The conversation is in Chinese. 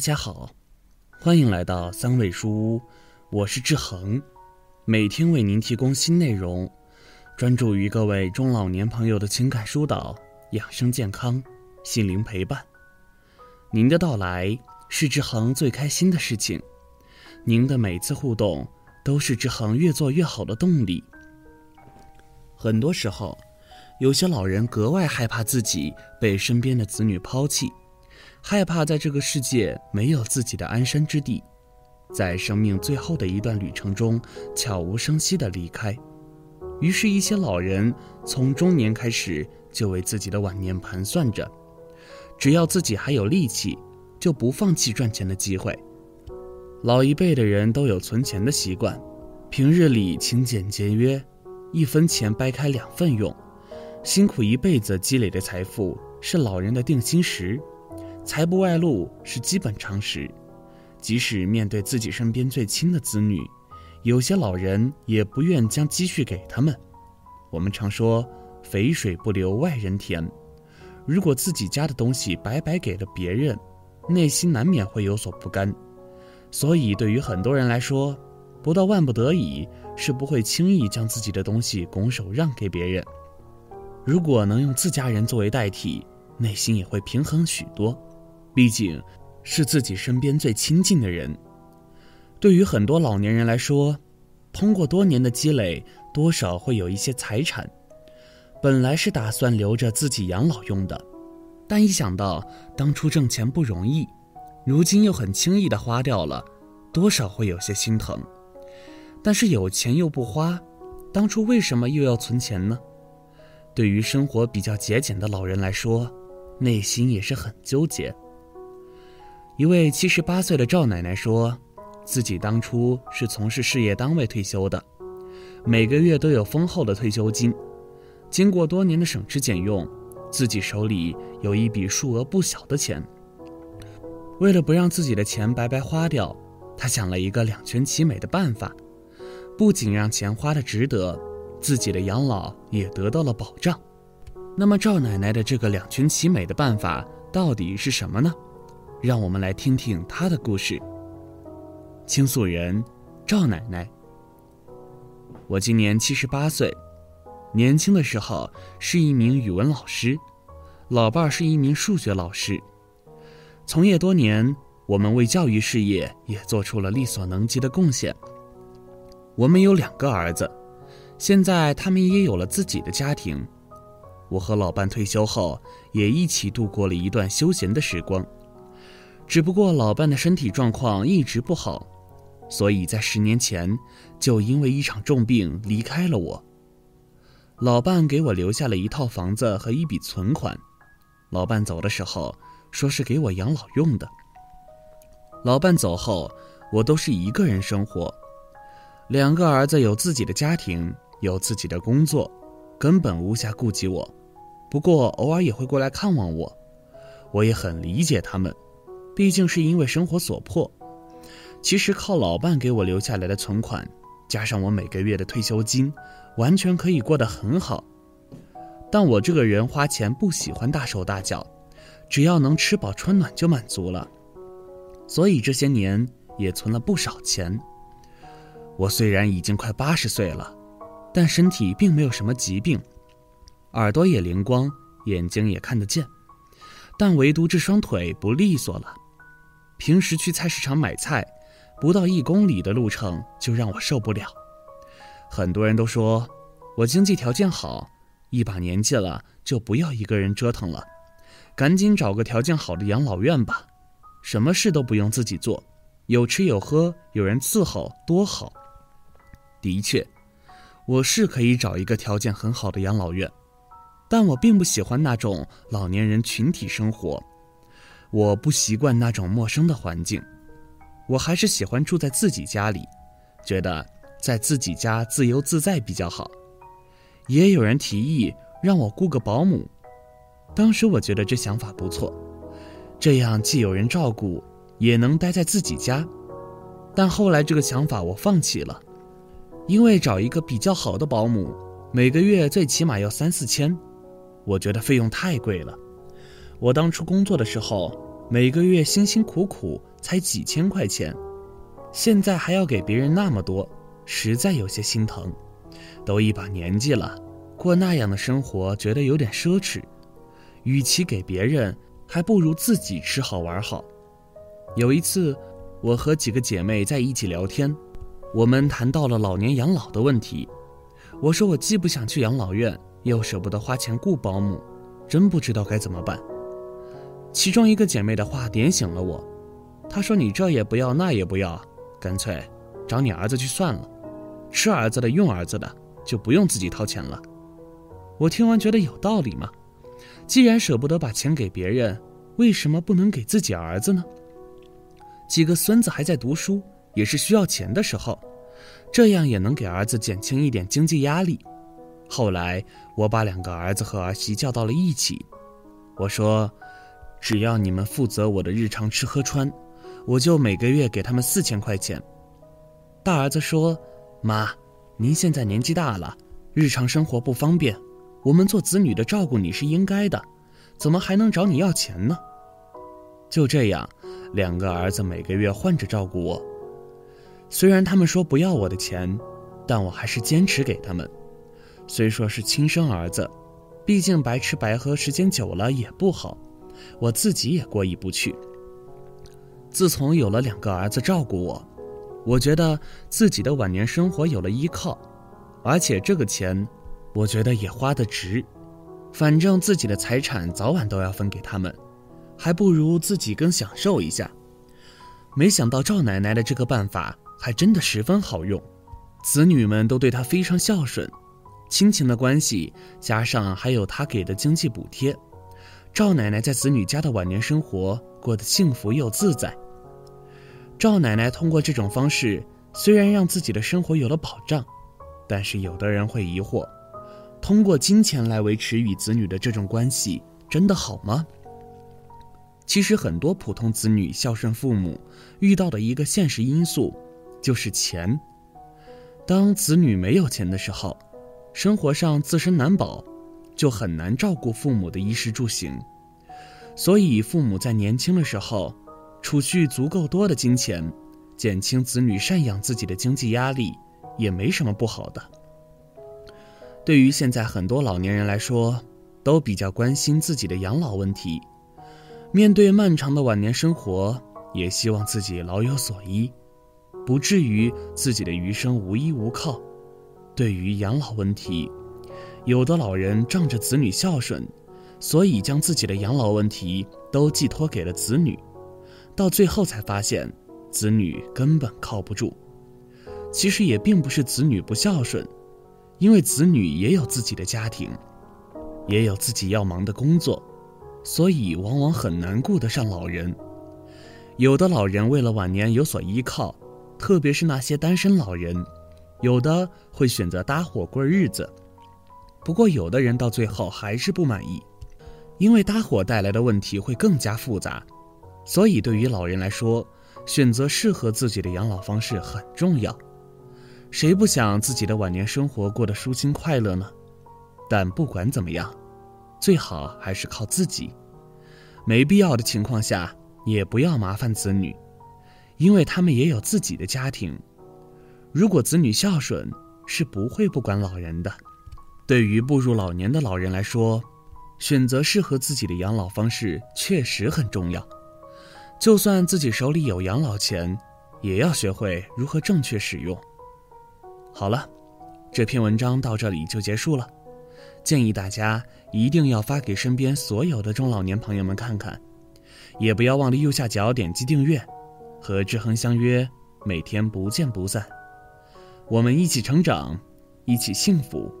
大家好，欢迎来到三味书屋，我是志恒，每天为您提供新内容，专注于各位中老年朋友的情感疏导、养生健康、心灵陪伴。您的到来是志恒最开心的事情，您的每次互动都是志恒越做越好的动力。很多时候，有些老人格外害怕自己被身边的子女抛弃。害怕在这个世界没有自己的安身之地，在生命最后的一段旅程中悄无声息地离开。于是，一些老人从中年开始就为自己的晚年盘算着，只要自己还有力气，就不放弃赚钱的机会。老一辈的人都有存钱的习惯，平日里勤俭节约，一分钱掰开两份用，辛苦一辈子积累的财富是老人的定心石。财不外露是基本常识，即使面对自己身边最亲的子女，有些老人也不愿将积蓄给他们。我们常说“肥水不流外人田”，如果自己家的东西白白给了别人，内心难免会有所不甘。所以，对于很多人来说，不到万不得已，是不会轻易将自己的东西拱手让给别人。如果能用自家人作为代替，内心也会平衡许多。毕竟，是自己身边最亲近的人。对于很多老年人来说，通过多年的积累，多少会有一些财产。本来是打算留着自己养老用的，但一想到当初挣钱不容易，如今又很轻易的花掉了，多少会有些心疼。但是有钱又不花，当初为什么又要存钱呢？对于生活比较节俭的老人来说，内心也是很纠结。一位七十八岁的赵奶奶说，自己当初是从事事业单位退休的，每个月都有丰厚的退休金。经过多年的省吃俭用，自己手里有一笔数额不小的钱。为了不让自己的钱白白花掉，她想了一个两全其美的办法，不仅让钱花的值得，自己的养老也得到了保障。那么赵奶奶的这个两全其美的办法到底是什么呢？让我们来听听她的故事。倾诉人赵奶奶，我今年七十八岁，年轻的时候是一名语文老师，老伴儿是一名数学老师。从业多年，我们为教育事业也做出了力所能及的贡献。我们有两个儿子，现在他们也有了自己的家庭。我和老伴退休后，也一起度过了一段休闲的时光。只不过老伴的身体状况一直不好，所以在十年前就因为一场重病离开了我。老伴给我留下了一套房子和一笔存款，老伴走的时候说是给我养老用的。老伴走后，我都是一个人生活，两个儿子有自己的家庭，有自己的工作，根本无暇顾及我。不过偶尔也会过来看望我，我也很理解他们。毕竟是因为生活所迫，其实靠老伴给我留下来的存款，加上我每个月的退休金，完全可以过得很好。但我这个人花钱不喜欢大手大脚，只要能吃饱穿暖就满足了。所以这些年也存了不少钱。我虽然已经快八十岁了，但身体并没有什么疾病，耳朵也灵光，眼睛也看得见，但唯独这双腿不利索了。平时去菜市场买菜，不到一公里的路程就让我受不了。很多人都说我经济条件好，一把年纪了就不要一个人折腾了，赶紧找个条件好的养老院吧，什么事都不用自己做，有吃有喝，有人伺候，多好。的确，我是可以找一个条件很好的养老院，但我并不喜欢那种老年人群体生活。我不习惯那种陌生的环境，我还是喜欢住在自己家里，觉得在自己家自由自在比较好。也有人提议让我雇个保姆，当时我觉得这想法不错，这样既有人照顾，也能待在自己家。但后来这个想法我放弃了，因为找一个比较好的保姆，每个月最起码要三四千，我觉得费用太贵了。我当初工作的时候，每个月辛辛苦苦才几千块钱，现在还要给别人那么多，实在有些心疼。都一把年纪了，过那样的生活觉得有点奢侈。与其给别人，还不如自己吃好玩好。有一次，我和几个姐妹在一起聊天，我们谈到了老年养老的问题。我说我既不想去养老院，又舍不得花钱雇保姆，真不知道该怎么办。其中一个姐妹的话点醒了我，她说：“你这也不要，那也不要，干脆找你儿子去算了，吃儿子的，用儿子的，就不用自己掏钱了。”我听完觉得有道理嘛。既然舍不得把钱给别人，为什么不能给自己儿子呢？几个孙子还在读书，也是需要钱的时候，这样也能给儿子减轻一点经济压力。后来我把两个儿子和儿媳叫到了一起，我说：“只要你们负责我的日常吃喝穿，我就每个月给他们四千块钱。”大儿子说：“妈，您现在年纪大了，日常生活不方便。”我们做子女的照顾你是应该的，怎么还能找你要钱呢？就这样，两个儿子每个月换着照顾我。虽然他们说不要我的钱，但我还是坚持给他们。虽说是亲生儿子，毕竟白吃白喝时间久了也不好，我自己也过意不去。自从有了两个儿子照顾我，我觉得自己的晚年生活有了依靠，而且这个钱。我觉得也花得值，反正自己的财产早晚都要分给他们，还不如自己更享受一下。没想到赵奶奶的这个办法还真的十分好用，子女们都对她非常孝顺，亲情的关系加上还有她给的经济补贴，赵奶奶在子女家的晚年生活过得幸福又自在。赵奶奶通过这种方式，虽然让自己的生活有了保障，但是有的人会疑惑。通过金钱来维持与子女的这种关系，真的好吗？其实，很多普通子女孝顺父母遇到的一个现实因素，就是钱。当子女没有钱的时候，生活上自身难保，就很难照顾父母的衣食住行。所以，父母在年轻的时候储蓄足够多的金钱，减轻子女赡养自己的经济压力，也没什么不好的。对于现在很多老年人来说，都比较关心自己的养老问题。面对漫长的晚年生活，也希望自己老有所依，不至于自己的余生无依无靠。对于养老问题，有的老人仗着子女孝顺，所以将自己的养老问题都寄托给了子女，到最后才发现子女根本靠不住。其实也并不是子女不孝顺。因为子女也有自己的家庭，也有自己要忙的工作，所以往往很难顾得上老人。有的老人为了晚年有所依靠，特别是那些单身老人，有的会选择搭伙过日子。不过，有的人到最后还是不满意，因为搭伙带来的问题会更加复杂。所以，对于老人来说，选择适合自己的养老方式很重要。谁不想自己的晚年生活过得舒心快乐呢？但不管怎么样，最好还是靠自己。没必要的情况下，也不要麻烦子女，因为他们也有自己的家庭。如果子女孝顺，是不会不管老人的。对于步入老年的老人来说，选择适合自己的养老方式确实很重要。就算自己手里有养老钱，也要学会如何正确使用。好了，这篇文章到这里就结束了。建议大家一定要发给身边所有的中老年朋友们看看，也不要忘了右下角点击订阅，和志恒相约，每天不见不散。我们一起成长，一起幸福。